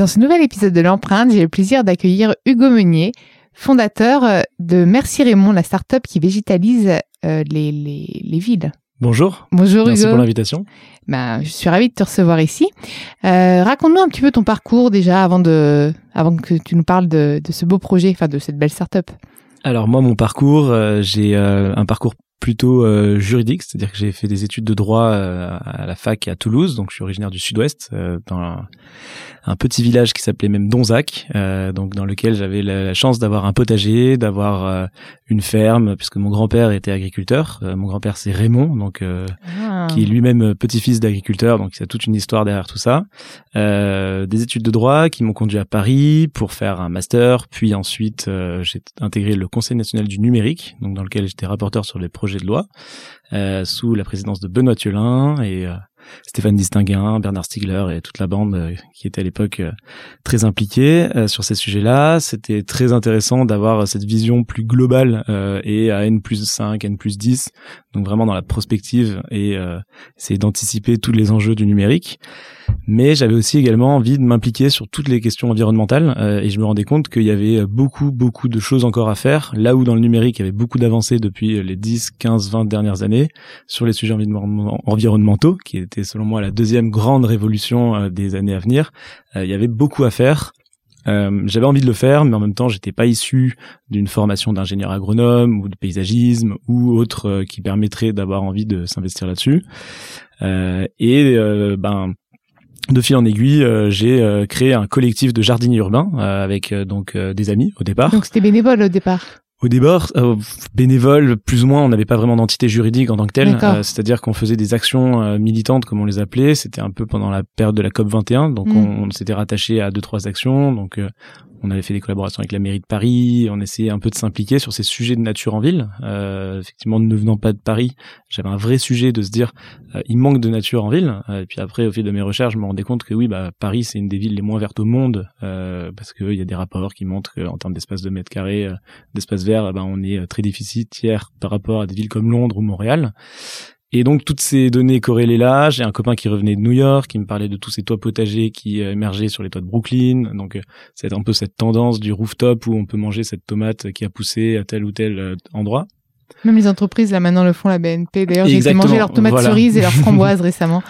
Dans ce nouvel épisode de l'empreinte, j'ai le plaisir d'accueillir Hugo Meunier, fondateur euh, de Merci Raymond, la start-up qui végétalise euh, les, les, les villes. Bonjour. Bonjour Merci Hugo. pour l'invitation. Ben, je suis ravie de te recevoir ici. Euh, Raconte-nous un petit peu ton parcours déjà avant de, avant que tu nous parles de, de ce beau projet, enfin de cette belle start-up. Alors moi, mon parcours, euh, j'ai un parcours plutôt euh, juridique, c'est-à-dire que j'ai fait des études de droit euh, à la fac à Toulouse, donc je suis originaire du Sud-Ouest, euh, dans un, un petit village qui s'appelait même Donzac, euh, donc dans lequel j'avais la, la chance d'avoir un potager, d'avoir euh, une ferme, puisque mon grand-père était agriculteur. Euh, mon grand-père c'est Raymond, donc euh, Ah. qui est lui-même petit-fils d'agriculteur, donc il y a toute une histoire derrière tout ça. Euh, des études de droit qui m'ont conduit à Paris pour faire un master, puis ensuite euh, j'ai intégré le Conseil national du numérique, donc dans lequel j'étais rapporteur sur les projets de loi, euh, sous la présidence de Benoît Thiolin et euh, Stéphane Distinguin, Bernard Stiegler et toute la bande euh, qui était à l'époque très impliquée sur ces sujets-là. C'était très intéressant d'avoir cette vision plus globale et à N plus 5, N plus 10, donc vraiment dans la prospective et euh, d'anticiper tous les enjeux du numérique. Mais j'avais aussi également envie de m'impliquer sur toutes les questions environnementales euh, et je me rendais compte qu'il y avait beaucoup, beaucoup de choses encore à faire, là où dans le numérique il y avait beaucoup d'avancées depuis les 10, 15, 20 dernières années sur les sujets environnement- environnementaux, qui était selon moi la deuxième grande révolution euh, des années à venir. Euh, il y avait beaucoup à faire. Euh, j'avais envie de le faire, mais en même temps, j'étais pas issu d'une formation d'ingénieur agronome ou de paysagisme ou autre euh, qui permettrait d'avoir envie de s'investir là-dessus. Euh, et euh, ben de fil en aiguille, j'ai créé un collectif de jardiniers urbains avec donc des amis au départ. Donc c'était bénévole au départ. Au départ, euh, bénévole, plus ou moins, on n'avait pas vraiment d'entité juridique en tant que telle. Euh, C'est-à-dire qu'on faisait des actions euh, militantes, comme on les appelait. C'était un peu pendant la période de la COP 21, donc Mm. on, on s'était rattaché à deux trois actions. Donc euh, on avait fait des collaborations avec la mairie de Paris. On essayait un peu de s'impliquer sur ces sujets de nature en ville. Euh, effectivement, ne venant pas de Paris, j'avais un vrai sujet de se dire euh, il manque de nature en ville. Euh, et puis après, au fil de mes recherches, je me rendais compte que oui, bah Paris c'est une des villes les moins vertes au monde euh, parce qu'il y a des rapports qui montrent qu'en termes d'espace de mètres carrés, d'espace vert, ben, on est très déficitaire par rapport à des villes comme Londres ou Montréal. Et donc toutes ces données corrélées là, j'ai un copain qui revenait de New York, qui me parlait de tous ces toits potagers qui euh, émergeaient sur les toits de Brooklyn. Donc euh, c'est un peu cette tendance du rooftop où on peut manger cette tomate qui a poussé à tel ou tel euh, endroit. Même les entreprises là maintenant le font, la BNP. D'ailleurs, j'ai manger leurs tomates voilà. cerises et leurs framboises récemment.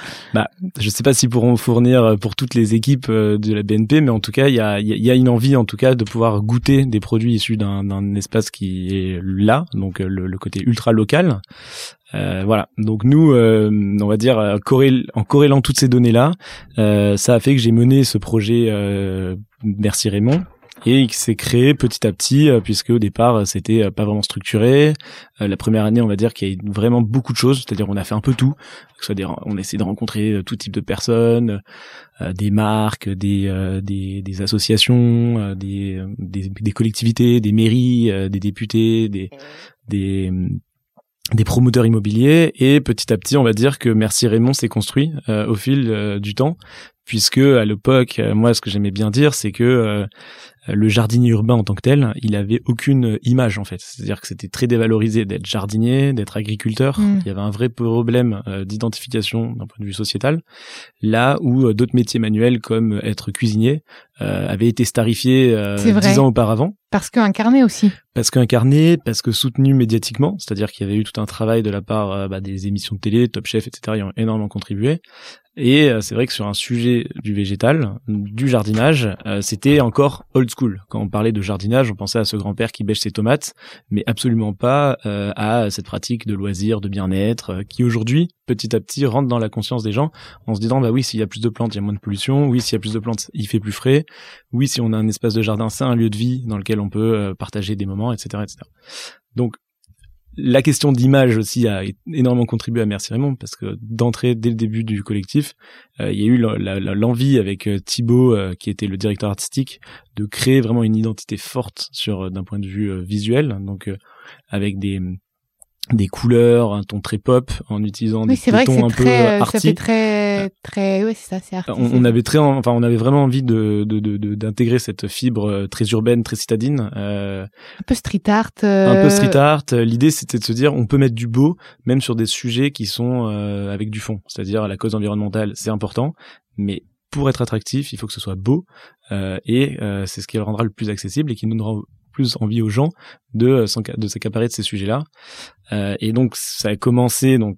Je sais pas s'ils pourront fournir euh, pour toutes les équipes euh, de la BNP, mais en tout cas, il y a, il y a- une envie, en tout cas, de pouvoir goûter des produits issus d'un d'un espace qui est là, donc euh, le, le côté ultra local. Euh, voilà. Donc nous, euh, on va dire, corrél- en corrélant toutes ces données-là, euh, ça a fait que j'ai mené ce projet euh, Merci Raymond. Et qui s'est créé petit à petit, euh, puisque au départ euh, c'était euh, pas vraiment structuré. La première année, on va dire qu'il y a eu vraiment beaucoup de choses, c'est-à-dire on a fait un peu tout. On a essayé de rencontrer tout type de personnes, des marques, des, associations, des, collectivités, des mairies, des députés, des, des, promoteurs immobiliers. Et petit à petit, on va dire que Merci Raymond s'est construit au fil du temps, puisque à l'époque, moi, ce que j'aimais bien dire, c'est que le jardinier urbain en tant que tel, il avait aucune image en fait. C'est-à-dire que c'était très dévalorisé d'être jardinier, d'être agriculteur. Mm. Il y avait un vrai problème euh, d'identification d'un point de vue sociétal. Là où euh, d'autres métiers manuels comme être cuisinier euh, avaient été starifiés euh, dix ans auparavant Parce qu'incarné aussi. parce qu'incarné, parce que soutenu médiatiquement, c'est-à-dire qu'il y avait eu tout un travail de la part euh, bah, des émissions de télé, Top Chef, etc., qui ont énormément contribué. Et euh, c'est vrai que sur un sujet du végétal, du jardinage, euh, c'était encore old school. Quand on parlait de jardinage, on pensait à ce grand-père qui bêche ses tomates, mais absolument pas euh, à cette pratique de loisir, de bien-être, euh, qui aujourd'hui, petit à petit, rentre dans la conscience des gens en se disant, bah oui, s'il y a plus de plantes, il y a moins de pollution. Oui, s'il y a plus de plantes, il fait plus frais. Oui, si on a un espace de jardin, c'est un lieu de vie dans lequel on peut euh, partager des moments, etc., etc. Donc, la question d'image aussi a énormément contribué à Merci Raymond parce que d'entrée dès le début du collectif, euh, il y a eu l'envie avec euh, Thibaut qui était le directeur artistique de créer vraiment une identité forte sur d'un point de vue visuel donc avec des des couleurs, un ton très pop, en utilisant des, tons un peu euh, arty. Ça fait très, très, ouais, c'est ça, c'est On, on, avait très, enfin, on avait vraiment envie de, d'intégrer cette fibre euh, très urbaine, très citadine. Euh, un peu street art. Un peu street art. L'idée, c'était de se dire, on peut mettre du beau, même sur des sujets qui sont avec du fond. C'est-à-dire, la cause environnementale, c'est important, mais pour être attractif, il faut que ce soit beau, et c'est ce qui le rendra le plus accessible et qui nous plus envie aux gens de euh, de s'accaparer de ces sujets-là. Euh, et donc ça a commencé donc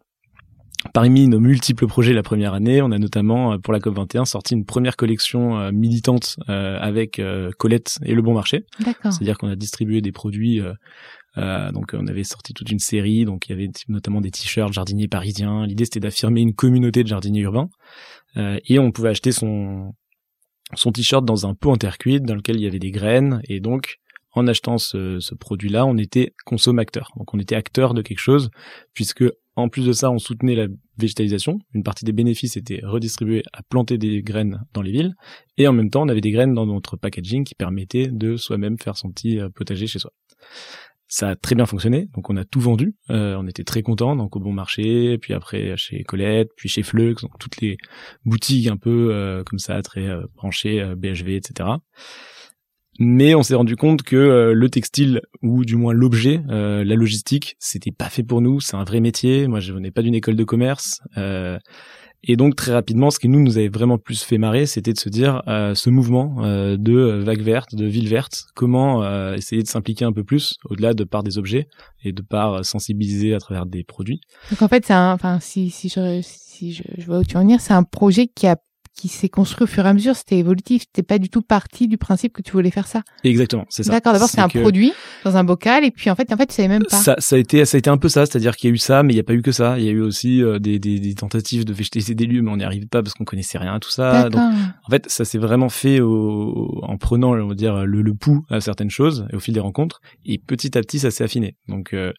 Parmi nos multiples projets la première année, on a notamment euh, pour la COP21 sorti une première collection militante avec Colette et Le Bon Marché. C'est-à-dire qu'on a distribué des produits. donc on avait sorti toute une série. Donc il y avait notamment des t-shirts jardiniers parisiens. L'idée c'était d'affirmer une communauté de jardiniers urbains. et on pouvait acheter son son t-shirt dans un pot en terre cuite dans lequel il y avait des graines. Et donc en achetant ce, produit-là, on était consommateur. Donc on était acteur de quelque chose, puisque en plus de ça, on soutenait la végétalisation. Une partie des bénéfices était redistribuée à planter des graines dans les villes, et en même temps, on avait des graines dans notre packaging qui permettaient de soi-même faire son petit euh, potager chez soi. Ça a très bien fonctionné, donc on a tout vendu. Euh, on était très contents, donc au bon marché, puis après chez Colette, puis chez Flux, donc toutes les boutiques un peu euh, comme ça, très branchées, BHV, etc. Mais on s'est rendu compte que euh, le textile ou du moins l'objet, euh, la logistique, c'était pas fait pour nous. C'est un vrai métier. Moi, je venais pas d'une école de commerce. Euh, et donc très rapidement, ce qui nous nous avait vraiment plus fait marrer, c'était de se dire ce mouvement de vague verte, de ville verte, comment essayer de s'impliquer un peu plus au-delà de par des objets et de par sensibiliser à travers des produits. Donc en fait, c'est enfin si si je si je, je vois où tu en venir, c'est un projet qui a qui s'est construit au fur et à mesure, c'était évolutif, c'était pas du tout parti du principe que tu voulais faire ça. Exactement, c'est ça. D'accord, d'abord c'est un produit dans un bocal et puis en fait en fait tu savais même pas. Ça, ça a été ça a été un peu ça, c'est-à-dire qu'il y a eu ça mais il n'y a pas eu que ça, il y a eu aussi euh, des, des, des, tentatives de végétaliser des lieux mais on n'y arrivait pas parce qu'on connaissait rien à tout ça. Donc en fait, ça s'est vraiment fait au, en prenant on va dire le, le pouls à certaines choses et au fil des rencontres et petit à petit ça s'est affiné. Donc euh,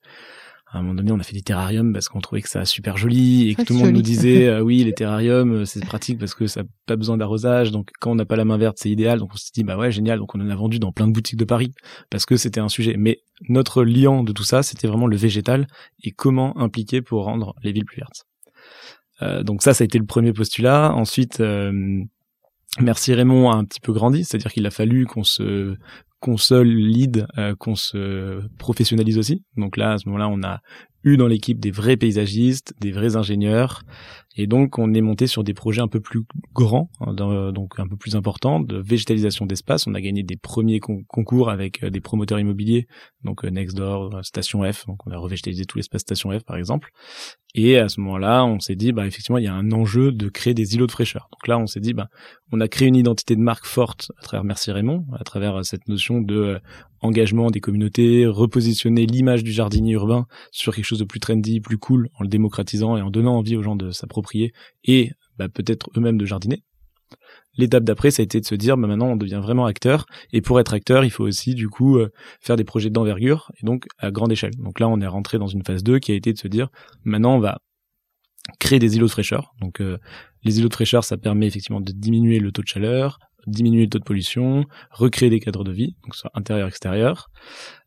à un moment donné, on a fait des terrariums parce qu'on trouvait que ça super joli et que tout le monde nous disait euh, oui, les terrariums euh, c'est pratique parce que ça n'a pas besoin d'arrosage. Donc quand on n'a pas la main verte, c'est idéal. Donc on s'est dit bah ouais, génial. Donc on en a vendu dans plein de boutiques de Paris parce que c'était un sujet. Mais notre liant de tout ça, c'était vraiment le végétal et comment impliquer pour rendre les villes plus vertes. Euh, donc ça, ça a été le premier postulat. Ensuite, euh, Merci Raymond a un petit peu grandi, c'est-à-dire qu'il a fallu qu'on se consolide, euh, qu'on se professionnalise aussi. Donc là, à ce moment-là, on a eu dans l'équipe des vrais paysagistes, des vrais ingénieurs, et donc on est monté sur des projets un peu plus grands, hein, donc un peu plus importants, de végétalisation d'espace. On a gagné des premiers concours avec euh, des promoteurs immobiliers, donc euh, Nextdoor, Station F, donc on a revégétalisé tout l'espace Station F par exemple. Et à ce moment-là, on s'est dit, bah effectivement, il y a un enjeu de créer des îlots de fraîcheur. Donc là, on s'est dit, bah on a créé une identité de marque forte à travers Merci Raymond, à travers cette notion de engagement des communautés, repositionner l'image du jardinier urbain sur quelque chose de plus trendy, plus cool, en le démocratisant et en donnant envie aux gens de s'approprier et bah, peut-être eux-mêmes de jardiner. L'étape d'après, ça a été de se dire, bah, maintenant, on devient vraiment acteur. Et pour être acteur, il faut aussi, du coup, euh, faire des projets d'envergure et donc à grande échelle. Donc là, on est rentré dans une phase 2 qui a été de se dire, maintenant, on va créer des îlots de fraîcheur. Donc, euh, les îlots de fraîcheur, ça permet effectivement de diminuer le taux de chaleur, diminuer le taux de pollution, recréer des cadres de vie, donc soit intérieur extérieur.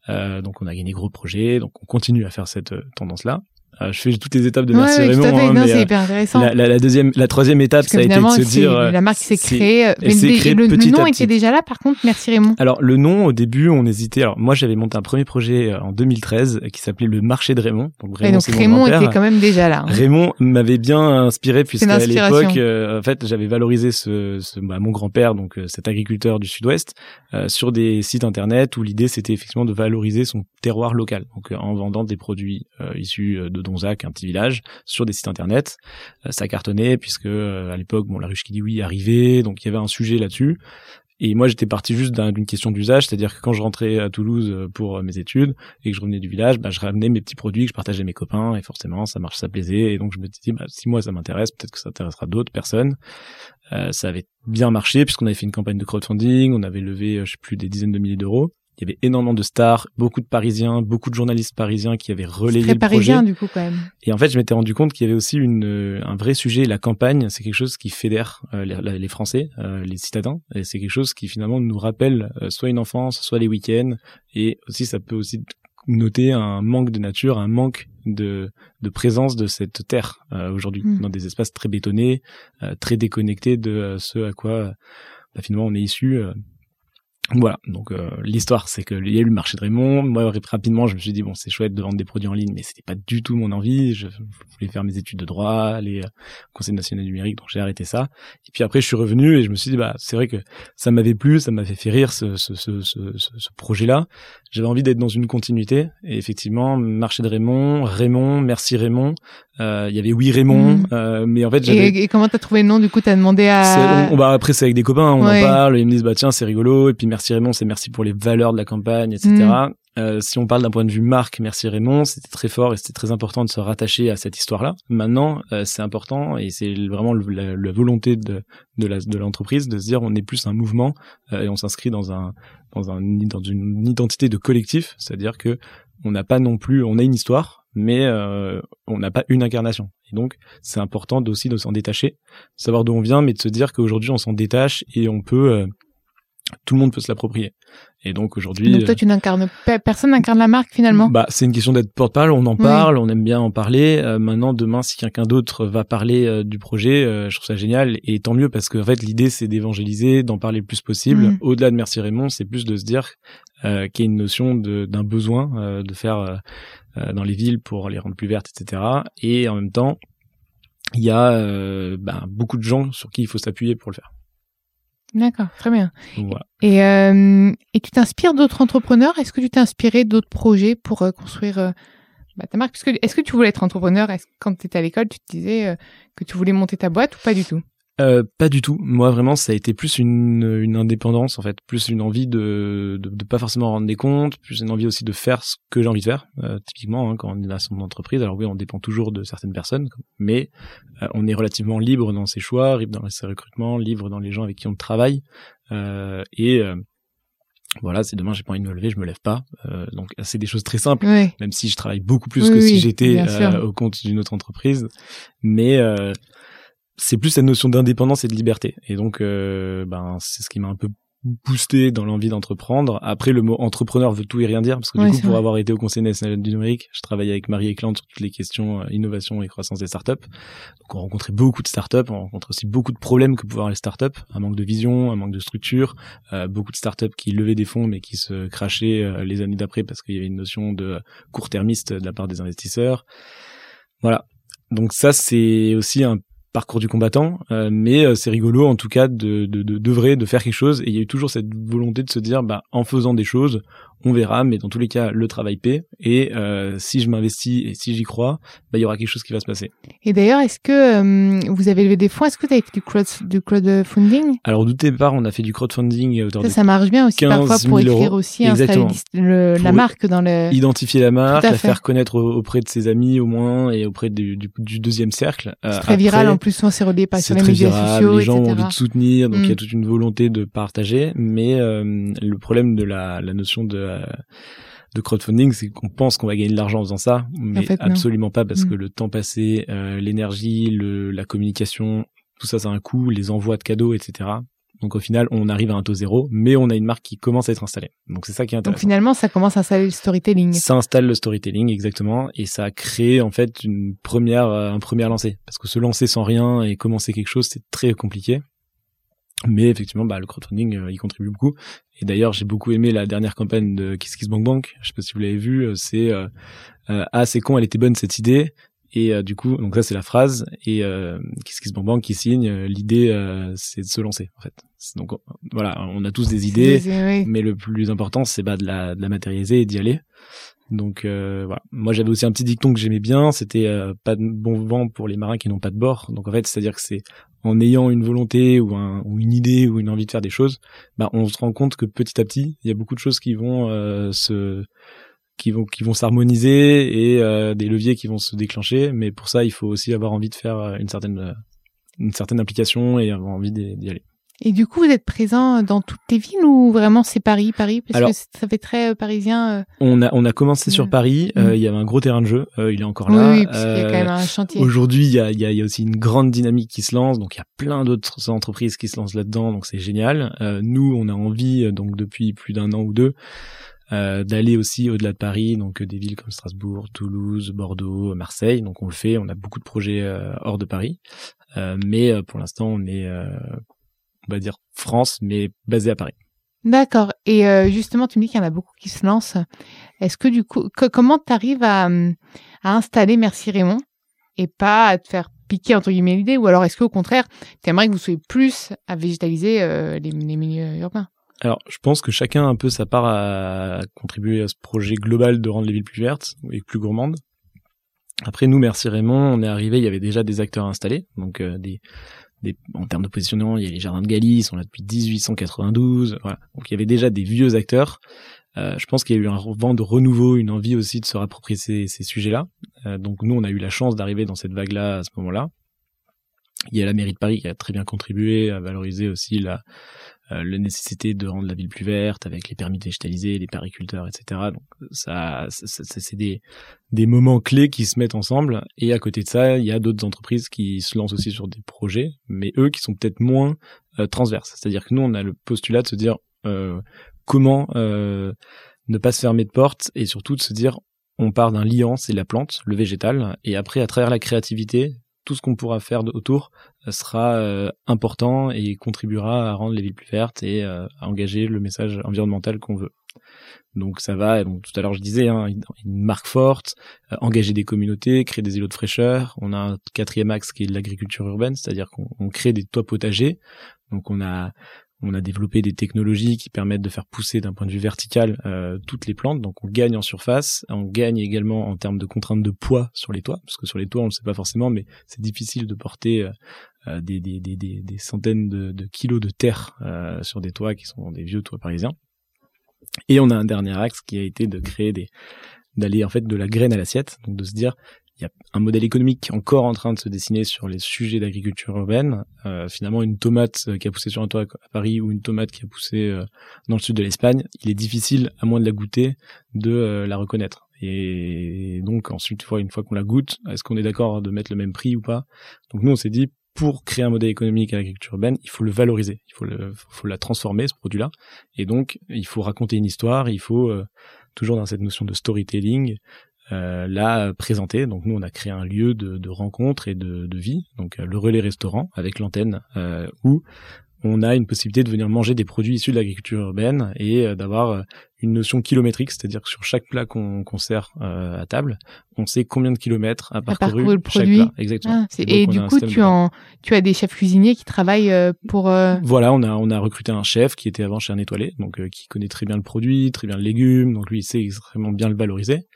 Euh, donc on a gagné gros projets, donc on continue à faire cette tendance-là. Euh, je fais toutes les étapes de Merci ouais, Raymond. Hein, non, c'est euh, hyper intéressant. La, la, la, deuxième, la troisième étape, ça a été de se dire. La marque s'est créée. Mais le, nom était déjà là, par contre, Merci Raymond. Alors le nom, au début, on hésitait. Alors moi, j'avais monté un premier projet en 2013 qui s'appelait le Marché de Raymond. Donc Raymond, donc, Raymond était quand même déjà là. Hein. Raymond m'avait bien inspiré puisqu'à l'époque, euh, en fait, j'avais valorisé ce, ce bah, mon grand-père, donc cet agriculteur du Sud-Ouest, euh, sur des sites internet où l'idée c'était effectivement de valoriser son terroir local, donc en vendant des produits issus de Donzac, un petit village sur des sites internet. Euh, ça cartonnait puisque euh, à l'époque, bon, la ruche qui dit oui arrivait, donc il y avait un sujet là-dessus. Et moi, j'étais parti juste d'une question d'usage, c'est-à-dire que quand je rentrais à Toulouse euh, pour mes études et que je revenais du village, bah, je ramenais mes petits produits que je partageais avec mes copains et forcément, ça marche, ça plaisait. Et donc, je me dit, bah, si moi ça m'intéresse, peut-être que ça intéressera d'autres personnes. ça avait bien marché puisqu'on avait fait une campagne de crowdfunding, on avait levé, je sais plus, des dizaines de milliers d'euros. Il y avait énormément de stars, beaucoup de Parisiens, beaucoup de journalistes parisiens qui avaient relayé très le parisien projet. du coup quand même. Et en fait, je m'étais rendu compte qu'il y avait aussi une, euh, un vrai sujet. La campagne, c'est quelque chose qui fédère euh, les, les Français, euh, les citadins, et c'est quelque chose qui finalement nous rappelle euh, soit une enfance, soit les week-ends, et aussi ça peut aussi noter un manque de nature, un manque de, de présence de cette terre euh, aujourd'hui, Mm. dans des espaces très bétonnés, euh, très déconnectés de ce à quoi bah, finalement on est issu. Voilà, donc euh, l'histoire, c'est qu'il y a eu le marché de Raymond. Moi, rapidement, je me suis dit bon, c'est chouette de vendre des produits en ligne, mais c'était pas du tout mon envie. Je, voulais faire mes études de droit, aller euh, au Conseil national numérique, donc j'ai arrêté ça. Et puis après, je suis revenu et je me suis dit bah c'est vrai que ça m'avait plu, ça m'avait fait rire ce, ce, ce, ce, projet-là. J'avais envie d'être dans une continuité. Et effectivement, marché de Raymond, Raymond, merci Raymond. Euh, Il y avait oui Raymond, Mhm. euh, mais en fait j'avais Et, et comment t'as trouvé le nom du coup T'as demandé à. on, on- bah, après c'est avec des copains, on Ouais. en parle, ils me disent bah tiens c'est rigolo et puis merci Raymond, c'est merci pour les valeurs de la campagne, etc. Mm. Euh, si on parle d'un point de vue marque, merci Raymond, c'était très fort et c'était très important de se rattacher à cette histoire-là. Maintenant, euh, c'est important et c'est vraiment le- la, la volonté de, de la- de l'entreprise de se dire on est plus un mouvement euh, et on s'inscrit dans un dans un dans une identité de collectif, c'est-à-dire que on n'a pas non plus, on a une histoire, mais euh, on n'a pas une incarnation. Et donc, c'est important aussi de s'en détacher, savoir d'où on vient, mais de se dire qu'aujourd'hui on s'en détache et on peut, euh, tout le monde peut se l'approprier. Et donc aujourd'hui, Donc toi tu n'incarnes pe- personne n'incarne la marque finalement? bah, c'est une question d'être porte-parole. On en Oui. parle, on aime bien en parler. Euh, maintenant, demain, si quelqu'un d'autre va parler euh, du projet, euh, je trouve ça génial. Et tant mieux parce que en fait, l'idée, c'est d'évangéliser, d'en parler le plus possible. Mm. Au-delà de Merci Raymond, c'est plus de se dire euh, qu'il y a une notion d'un besoin euh, de faire euh, dans les villes pour les rendre plus vertes, etc. Et en même temps, il y a euh, ben, beaucoup de gens sur qui il faut s'appuyer pour le faire. D'accord, très bien. Donc, voilà. Et, euh, et tu t'inspires d'autres entrepreneurs? Est-ce que tu t'es inspiré d'autres projets pour euh, construire euh, bah, ta marque? Parce que- Est-ce que tu voulais être entrepreneur? Est-ce que quand tu étais à l'école, tu te disais que tu voulais monter ta boîte ou pas du tout? Euh, pas du tout. Moi, vraiment, ça a été plus une, une indépendance, en fait, plus une envie de, de, de pas forcément rendre des comptes, plus une envie aussi de faire ce que j'ai envie de faire. Euh, typiquement, hein, quand on est dans son entreprise, alors oui, on dépend toujours de certaines personnes, mais euh, on est relativement libre dans ses choix, libre dans ses recrutements, libre dans les gens avec qui on travaille. Euh, et euh, voilà, c'est demain, j'ai pas envie de me lever, je me lève pas. Euh, donc, c'est des choses très simples Oui. même si je travaille beaucoup plus Oui, que si j'étais euh, au compte d'une autre entreprise. Mais euh, c'est plus cette notion d'indépendance et de liberté. Et donc, euh, ben, c'est ce qui m'a un peu boosté dans l'envie d'entreprendre. Après, le mot entrepreneur veut tout et rien dire, parce que Ouais, du coup, pour vrai. avoir été au Conseil national du numérique, je travaillais avec Marie Eklund sur toutes les questions euh, innovation et croissance des startups. Donc, on rencontrait beaucoup de startups, on rencontre aussi beaucoup de problèmes que pouvaient avoir les startups, un manque de vision, un manque de structure, euh, beaucoup de startups qui levaient des fonds mais qui se crachaient euh, les années d'après parce qu'il y avait une notion de court-termiste de la part des investisseurs. Voilà. Donc ça, c'est aussi un parcours du combattant, euh, mais euh, c'est rigolo en tout cas de de de d'œuvrer, de faire quelque chose. Et il y a eu toujours cette volonté de se dire, bah en faisant des choses, on verra, mais dans tous les cas, le travail paie. Et euh, si je m'investis et si j'y crois, bah il y aura quelque chose qui va se passer. Et d'ailleurs, est-ce que euh, vous avez levé des fonds? Est-ce que tu as fait du, crowd, du crowdfunding? Alors au départ, on a fait du crowdfunding à hauteur ça, de ça marche bien aussi 15 parfois pour 000 écrire euros. aussi, Exactement. le- la marque dans le... identifier la marque, la faire connaître au- auprès de ses amis au moins et auprès du, du, du deuxième cercle. Euh, C'est très viral après, en plus, souvent c'est relayé par sur les médias viral, sociaux, les gens ont envie de soutenir, donc il y Mm. a toute une volonté de partager, mais euh, le problème de la, la notion de, euh, de crowdfunding, c'est qu'on pense qu'on va gagner de l'argent en faisant ça, mais fait, non. absolument pas, parce Mm. que le temps passé, euh, l'énergie, la communication, tout ça, ça a un coût, les envois de cadeaux, etc. Donc au final, on arrive à un taux zéro, mais on a une marque qui commence à être installée. Donc c'est ça qui est Donc intéressant. finalement, ça commence à installer le storytelling. Ça installe le storytelling exactement et ça a créé en fait une première euh, un premier lancé parce que se lancer sans rien et commencer quelque chose c'est très compliqué. Mais effectivement, bah, le crowdfunding euh, y contribue beaucoup. Et d'ailleurs, j'ai beaucoup aimé la dernière campagne de Kiss Kiss Bank Bank. Je sais pas si vous l'avez vu. euh, C'est euh, euh, ah c'est con, elle était bonne cette idée. Et euh, du coup, donc ça c'est la phrase. Et euh, Kiss Kiss Bank Bank qui signe. L'idée euh, c'est de se lancer en fait. Donc voilà, on a tous des idées. Oui. Mais le plus important, c'est bah, de, la, de la matérialiser et d'y aller. Donc euh, voilà. Moi, j'avais aussi un petit dicton que j'aimais bien. C'était euh, pas de bon vent pour les marins qui n'ont pas de bord. Donc en fait, c'est-à-dire que c'est en ayant une volonté ou, un, ou une idée ou une envie de faire des choses, bah, on se rend compte que petit à petit, il y a beaucoup de choses qui vont euh, se qui vont qui vont s'harmoniser et euh, des leviers qui vont se déclencher. Mais pour ça, il faut aussi avoir envie de faire euh, une certaine euh, une certaine implication et avoir envie d'y d'y aller. Et du coup, vous êtes présent dans toutes les villes ou vraiment c'est Paris, Paris? Parce que ça fait très parisien. On a on a commencé sur Paris. Mm. il y avait un gros terrain de jeu. il est encore oui, là. Oui, parce qu'il y a quand même un chantier. Aujourd'hui, il y a, il y, a, il y a aussi une grande dynamique qui se lance. Donc il y a plein d'autres entreprises qui se lancent là-dedans. Donc c'est génial. nous, on a envie donc depuis plus d'un an ou deux euh, d'aller aussi au-delà de Paris, donc des villes comme Strasbourg, Toulouse, Bordeaux, Marseille. Donc on le fait, on a beaucoup de projets euh, hors de Paris, euh, mais pour l'instant on est, on va dire France, mais basé à Paris. D'accord. Et justement, tu me dis qu'il y en a beaucoup qui se lancent. Est-ce que du coup, comment tu arrives à, à installer Merci Raymond et pas à te faire piquer entre guillemets l'idée? Ou alors est-ce qu'au contraire, tu aimerais que vous soyez plus à végétaliser les, les milieux urbains? Alors, je pense que chacun a un peu sa part à contribuer à ce projet global de rendre les villes plus vertes et plus gourmandes. Après, nous, merci Raymond, on est arrivé, il y avait déjà des acteurs installés, donc euh, des, en termes de positionnement, il y a les jardins de Galie, ils sont là depuis 1892, voilà. Donc il y avait déjà des vieux acteurs. Euh, je pense qu'il y a eu un vent de renouveau, une envie aussi de se rapproprier ces, ces sujets-là. Euh, donc nous, on a eu la chance d'arriver dans cette vague-là à ce moment-là. Il y a la mairie de Paris qui a très bien contribué à valoriser aussi la, la nécessité de rendre la ville plus verte avec les permis végétalisés, les pariculteurs, etc. Donc ça, c'est des, des moments clés qui se mettent ensemble. Et à côté de ça, il y a d'autres entreprises qui se lancent aussi sur des projets, mais eux qui sont peut-être moins euh, transverses. C'est-à-dire que nous, on a le postulat de se dire euh, comment euh, ne pas se fermer de porte et surtout de se dire on part d'un liant, c'est la plante, le végétal, et après à travers la créativité, tout ce qu'on pourra faire autour euh, sera euh, important et contribuera à rendre les villes plus vertes et euh, à engager le message environnemental qu'on veut. Donc ça va, tout à l'heure je disais, hein, une marque forte, engager des communautés, créer des îlots de fraîcheur. On a un quatrième axe qui est l'agriculture urbaine, c'est-à-dire qu'on crée des toits potagers. Donc on a on a développé des technologies qui permettent de faire pousser d'un point de vue vertical euh, toutes les plantes. Donc on gagne en surface, on gagne également en termes de contraintes de poids sur les toits, parce que sur les toits on ne le sait pas forcément, mais c'est difficile de porter euh, euh, des, centaines de, de, kilos de terre sur des toits qui sont des vieux toits parisiens. Et on a un dernier axe qui a été de créer des d'aller en fait de la graine à l'assiette, donc de se dire il y a un modèle économique encore en train de se dessiner sur les sujets d'agriculture urbaine. Euh, finalement, une tomate euh, qui a poussé sur un toit à Paris ou une tomate qui a poussé euh, dans le sud de l'Espagne, il est difficile, à moins de la goûter, de la reconnaître. Et donc ensuite, une fois qu'on la goûte, est-ce qu'on est d'accord de mettre le même prix ou pas? Donc nous, on s'est dit, pour créer un modèle économique à l'agriculture urbaine, il faut le valoriser, il faut, le, faut la transformer, ce produit-là. Et donc, il faut raconter une histoire, il faut, toujours dans cette notion de storytelling, euh, l'a présenté. Donc nous, on a créé un lieu de, de rencontre et de, vie, donc euh, le relais restaurant avec l'antenne, euh, où on a une possibilité de venir manger des produits issus de l'agriculture urbaine et euh, d'avoir une notion kilométrique, c'est-à-dire que sur chaque plat qu'on sert à table, on sait combien de kilomètres a parcouru le chaque produit. plat. Exactement. Ah, et, du coup, tu, en, tu as des chefs cuisiniers qui travaillent pour. Voilà, on a on a recruté un chef qui était avant chez un étoilé, donc qui connaît très bien le produit, très bien le légume, donc lui il sait extrêmement bien le valoriser.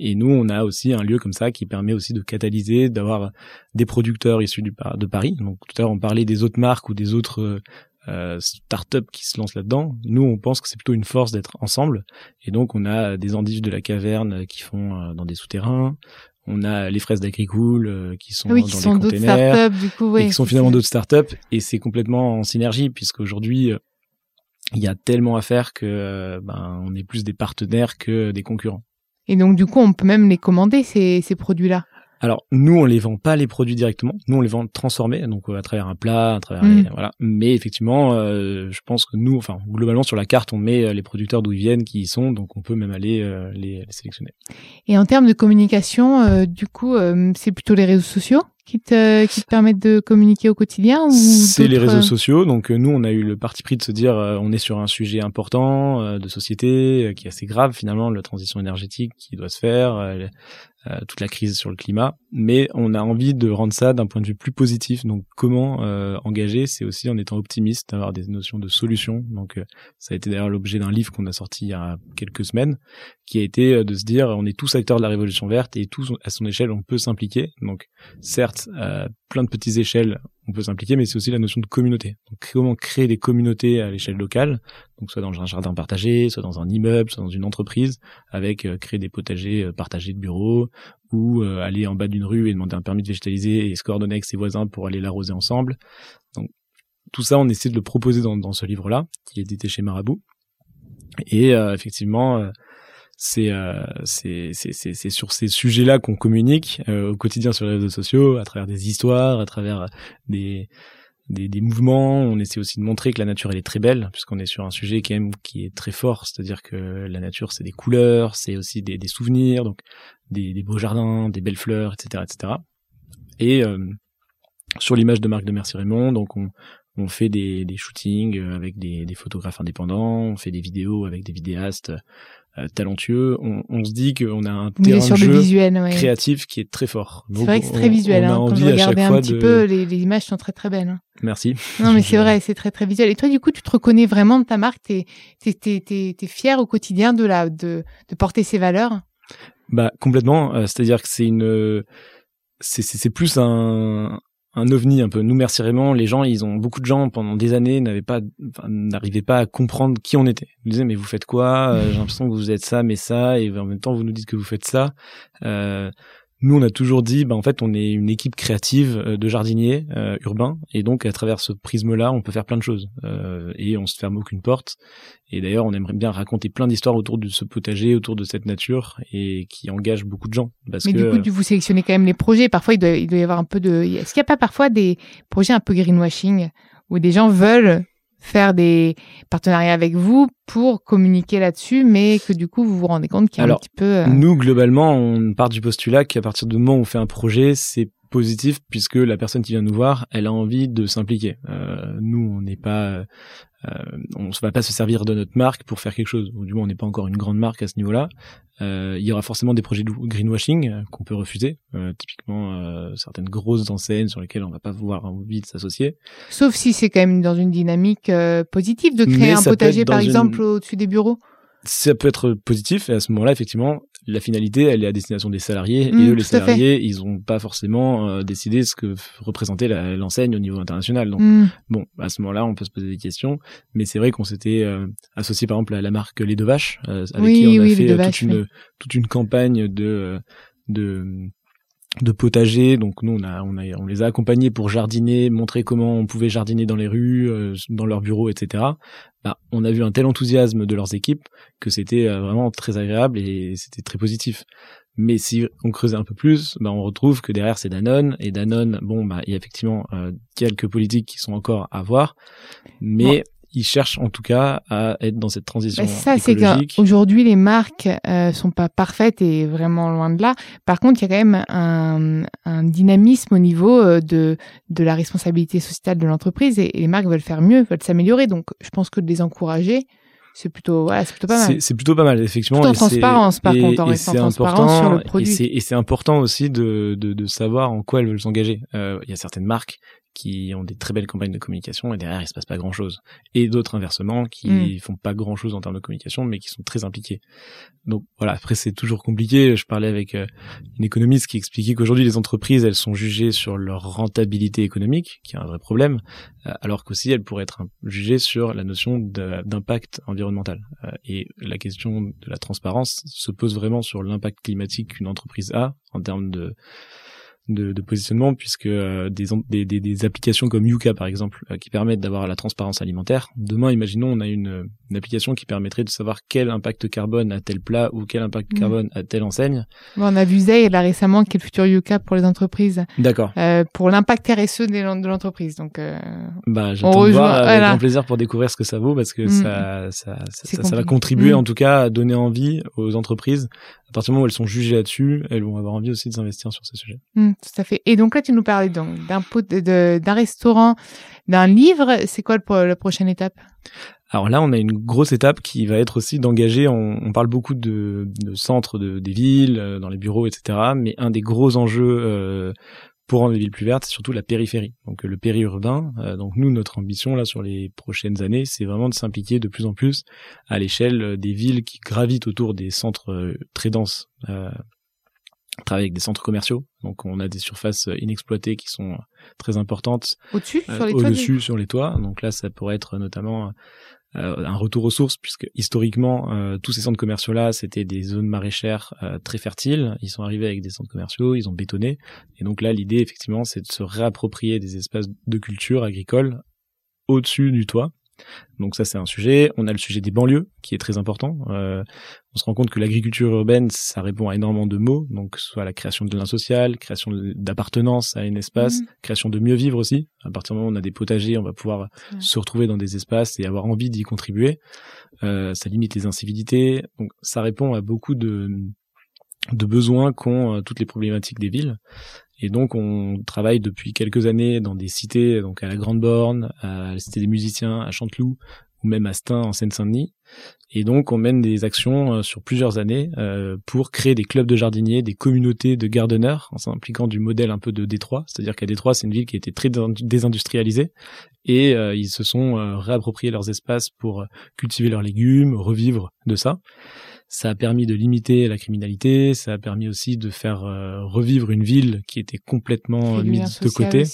Et nous, on a aussi un lieu comme ça qui permet aussi de catalyser, d'avoir des producteurs issus du, de Paris. Donc tout à l'heure, on parlait des autres marques ou des autres euh, startups qui se lancent là-dedans. Nous, on pense que c'est plutôt une force d'être ensemble. Et donc, on a des endives de la caverne qui font euh, dans des souterrains. On a les fraises d'agricool euh, qui sont oui, dans qui sont containers, du coup, oui, et qui sont finalement d'autres startups. Et c'est complètement en synergie puisqu'aujourd'hui, euh, il y a tellement à faire que ben, on est plus des partenaires que des concurrents. Et donc, du coup, on peut même les commander, ces, ces produits-là. Alors nous on les vend pas les produits directement, nous on les vend transformés donc euh, à travers un plat, à travers Mm. les- voilà. Mais effectivement, euh, je pense que nous, enfin globalement sur la carte on met euh, les producteurs d'où ils viennent, qui y sont, donc on peut même aller euh, les, les sélectionner. Et en termes de communication, euh, du coup, euh, c'est plutôt les réseaux sociaux qui te, qui te permettent de communiquer au quotidien ou C'est les réseaux sociaux. Donc nous, on a eu le parti pris de se dire, euh, on est sur un sujet important euh, de société euh, qui est assez grave finalement, la transition énergétique qui doit se faire, euh, toute la crise sur le climat. Mais on a envie de rendre ça d'un point de vue plus positif. Donc comment euh, engager, c'est aussi en étant optimiste, d'avoir des notions de solutions. Donc euh, ça a été d'ailleurs l'objet d'un livre qu'on a sorti il y a quelques semaines, qui a été euh, de se dire, on est tous acteurs de la révolution verte et tous à son échelle, on peut s'impliquer. Donc certes, plein de petites échelles, on peut s'impliquer, mais c'est aussi la notion de communauté. Comment créer des communautés à l'échelle locale, donc soit dans un jardin partagé, soit dans un immeuble, soit dans une entreprise, avec euh, créer des potagers euh, partagés de bureaux, ou euh, aller en bas d'une rue et demander un permis de végétaliser et se coordonner avec ses voisins pour aller l'arroser ensemble. Donc tout ça, on essaie de le proposer dans, dans ce livre-là, qui est édité chez Marabout. Et effectivement, c'est c'est c'est sur ces sujets-là qu'on communique au quotidien sur les réseaux sociaux, à travers des histoires, à travers des des, des, mouvements. On essaie aussi de montrer que la nature elle est très belle, puisqu'on est sur un sujet quand même qui est très fort, c'est-à-dire que la nature c'est des couleurs, c'est aussi des, des, souvenirs, donc des, des, beaux jardins, des belles fleurs, etc., etc. Et euh, sur l'image de Marc de Merci Raymond, donc on, on fait des, des shootings avec des, des, photographes indépendants, on fait des vidéos avec des vidéastes euh, talentueux, on, on, se dit qu'on a un terrain de jeu visuel, créatif qui est très fort. C'est vrai que c'est très visuel. On, hein. Quand je regardais un petit peu, les, les, images sont très très belles. Hein. Merci. Non mais c'est vrai, c'est très très visuel. Et toi, du coup, tu te reconnais vraiment de ta marque? T'es t'es, t'es fier au quotidien de la de de porter ces valeurs? Bah complètement. Euh, c'est-à-dire que c'est une c'est plus un un ovni un peu. Nous, merci vraiment. Les gens, ils ont beaucoup de gens pendant des années n'avaient pas, n'arrivaient pas à comprendre qui on était. Ils disaient mais vous faites quoi? Euh, J'ai l'impression que vous êtes ça, mais ça, et en même temps vous nous dites que vous faites ça. Euh, nous, on a toujours dit, bah, en fait, on est une équipe créative euh, de jardiniers euh, urbains, et donc à travers ce prisme-là, on peut faire plein de choses, euh, et on se ferme aucune porte. Et d'ailleurs, on aimerait bien raconter plein d'histoires autour de ce potager, autour de cette nature, et qui engage beaucoup de gens. Parce Mais du coup, vous sélectionnez quand même les projets. Parfois, il doit, il doit y avoir un peu de. Est-ce qu'il n'y a pas parfois des projets un peu greenwashing où des gens veulent faire des partenariats avec vous pour communiquer là-dessus, mais que du coup vous vous rendez compte qu'il y a un petit peu. Euh, nous globalement, on part du postulat qu'à partir du moment où on fait un projet, c'est positif puisque la personne qui vient nous voir, elle a envie de s'impliquer. Euh, nous, on n'est pas, euh, on ne va pas se servir de notre marque pour faire quelque chose. Ou du moins, on n'est pas encore une grande marque à ce niveau-là. Euh, il y aura forcément des projets de greenwashing euh, qu'on peut refuser. Euh, typiquement, euh, certaines grosses enseignes sur lesquelles on va pas avoir envie de s'associer. Sauf si c'est quand même dans une dynamique positive de créer un potager, par exemple, au-dessus des bureaux ça peut être positif et à ce moment-là effectivement la finalité elle est à destination des salariés et mmh, eux les salariés ils ont pas forcément euh, décidé ce que représentait l'enseigne au niveau international. Donc mmh. bon à ce moment-là on peut se poser des questions mais c'est vrai qu'on s'était euh, associé par exemple à la marque Les Deux Vaches euh, avec qui on a fait toute une toute une campagne de de de potager. Donc nous, on, a, on, a, on les a accompagnés pour jardiner, montrer comment on pouvait jardiner dans les rues, euh, dans leurs bureaux, etc. Bah, on a vu un tel enthousiasme de leurs équipes que c'était euh, vraiment très agréable et c'était très positif. Mais si on creusait un peu plus, bah, on retrouve que derrière c'est Danone et Danone, bon, bah, il y a effectivement euh, quelques politiques qui sont encore à voir, mais ils cherchent en tout cas à être dans cette transition bah ça, c'est qu'aujourd'hui les marques euh, sont pas parfaites et vraiment loin de là. Par contre, il y a quand même un, un dynamisme au niveau euh, de de la responsabilité sociétale de l'entreprise et, les marques veulent faire mieux, veulent s'améliorer. Donc, je pense que de les encourager, c'est plutôt, c'est plutôt pas mal. C'est plutôt pas mal, effectivement. Tout en transparence, par contre, en restant transparent sur le produit. Et c'est important aussi de, de, de, savoir en quoi elles veulent s'engager. Euh, il y a certaines marques qui ont des très belles campagnes de communication et derrière il se passe pas grand chose. Et d'autres inversement qui mm. font pas grand chose en termes de communication mais qui sont très impliqués. Donc voilà, après c'est toujours compliqué. Je parlais avec euh, une économiste qui expliquait qu'aujourd'hui les entreprises elles sont jugées sur leur rentabilité économique, qui est un vrai problème, euh, alors qu'aussi elles pourraient être jugées sur la notion d'impact environnemental. Euh, et la question de la transparence se pose vraiment sur l'impact climatique qu'une entreprise a en termes de de, de positionnement puisque euh, des, des, des, applications comme Yuka par exemple euh, qui permettent d'avoir la transparence alimentaire. Demain, imaginons on a une, une, application qui permettrait de savoir quel impact carbone a tel plat ou quel impact mm. carbone a telle enseigne. Bon, on a vu Zay là récemment qui est le futur Yuka pour les entreprises. D'accord. Euh, pour l'impact RSE de l'entreprise. Donc euh, bah j'attends de voir avec grand plaisir pour découvrir ce que ça vaut parce que mm. ça, ça, ça, ça, va contribuer mm. en tout cas à donner envie aux entreprises à partir du moment où elles sont jugées là-dessus, elles vont avoir envie aussi de s'investir sur ce sujet. Mmh, tout à fait. Et donc là, tu nous parlais donc d'un d'un restaurant, d'un livre. C'est quoi le, la prochaine étape? Alors là, on a une grosse étape qui va être aussi d'engager. On, on, parle beaucoup de, de centres de, des villes, euh, dans les bureaux, etc. Mais un des gros enjeux euh, pour rendre les villes plus vertes, c'est surtout la périphérie, donc le périurbain. Euh, donc nous, notre ambition là sur les prochaines années, c'est vraiment de s'impliquer de plus en plus à l'échelle euh, des villes qui gravitent autour des centres euh, très denses. Euh, travailler avec des centres commerciaux, donc on a des surfaces inexploitées qui sont très importantes. Au-dessus, sur les toits. Au-dessus, sur les toits. Donc là, ça pourrait être notamment euh, un retour aux sources puisque historiquement euh, tous ces centres commerciaux là c'était des zones maraîchères euh, très fertiles ils sont arrivés avec des centres commerciaux ils ont bétonné et donc là l'idée effectivement c'est de se réapproprier des espaces de culture agricole au-dessus du toit. Donc ça c'est un sujet. On a le sujet des banlieues qui est très important. Euh, on se rend compte que l'agriculture urbaine ça répond à énormément de mots, donc soit la création de lien social, création d'appartenance à un espace, mmh. création de mieux vivre aussi. À partir du moment où on a des potagers, on va pouvoir se retrouver dans des espaces et avoir envie d'y contribuer. Euh, ça limite les incivilités. Donc ça répond à beaucoup de de besoins qu'ont euh, toutes les problématiques des villes. Et donc, on travaille depuis quelques années dans des cités, donc à la Grande Borne, à la Cité des Musiciens, à Chanteloup, ou même à Stein en Seine-Saint-Denis. Et donc, on mène des actions euh, sur plusieurs années euh, pour créer des clubs de jardiniers, des communautés de gardeneurs, en s'impliquant du modèle un peu de Détroit. C'est-à-dire qu'à Détroit, c'est une ville qui était très désindustrialisée et ils se sont réappropriés leurs espaces pour cultiver leurs légumes, revivre de ça. Ça a permis de limiter la criminalité, ça a permis aussi de faire euh, revivre une ville qui était complètement mise de côté.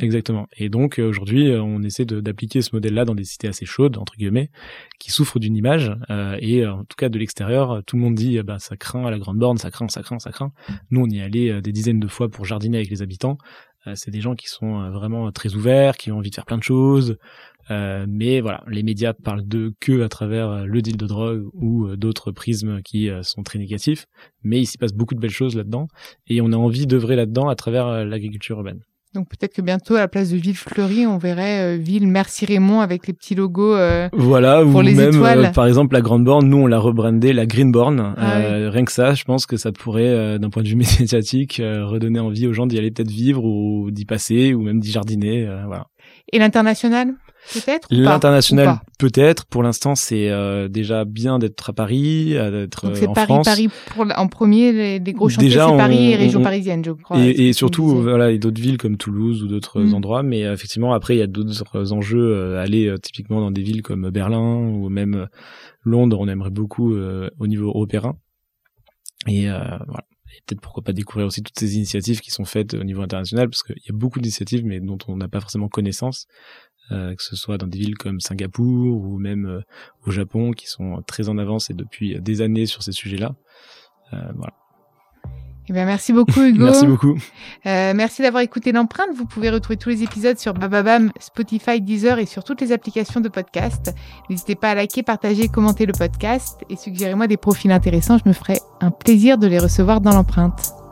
Exactement. Et donc euh, aujourd'hui, euh, on essaie d'appliquer ce modèle-là dans des cités assez chaudes entre guillemets, qui souffrent d'une image. et en tout cas de l'extérieur, tout le monde dit bah ça craint à la grande borne, ça craint, ça craint, ça craint. Nous, on y est allé des dizaines de fois pour jardiner avec les habitants. c'est des gens qui sont vraiment très ouverts, qui ont envie de faire plein de choses, euh, mais voilà, les médias parlent de que à travers euh, le deal de drogue ou euh, d'autres prismes qui sont très négatifs. Mais il s'y passe beaucoup de belles choses là-dedans et on a envie d'œuvrer là-dedans à travers l'agriculture urbaine. Donc peut-être que bientôt à la place de Ville Fleurie, on verrait Ville Merci Raymond avec les petits logos. voilà, pour ou les même étoiles. par exemple la Grande Borne, nous on l'a rebrandé la Green Born. Ah rien que ça, je pense que ça pourrait, d'un point de vue médiatique, redonner envie aux gens d'y aller peut-être vivre ou d'y passer ou même d'y jardiner. voilà. Et l'international? Peut-être L'international, peut-être. Pour l'instant, c'est euh, déjà bien d'être à Paris, d'être euh, en Paris, France. Paris pour, en premier, les, gros chantiers, c'est Paris et région parisienne, je crois. Et, et surtout, voilà, et d'autres villes comme Toulouse ou d'autres mm. endroits. Mais euh, effectivement, après, il y a d'autres enjeux. aller typiquement dans des villes comme Berlin ou même Londres, on aimerait beaucoup au niveau européen. Et voilà et peut-être pourquoi pas découvrir aussi toutes ces initiatives qui sont faites au niveau international, parce qu'il y a beaucoup d'initiatives, mais dont on n'a pas forcément connaissance. Euh, que ce soit dans des villes comme Singapour ou même euh, au Japon, qui sont très en avance et depuis des années sur ces sujets-là. Euh, voilà. Eh bien, merci beaucoup Hugo. merci beaucoup. Euh, merci d'avoir écouté l'empreinte. Vous pouvez retrouver tous les épisodes sur Bababam, Spotify, Deezer et sur toutes les applications de podcast. N'hésitez pas à liker, partager, commenter le podcast et suggérez-moi des profils intéressants. Je me ferai un plaisir de les recevoir dans l'empreinte.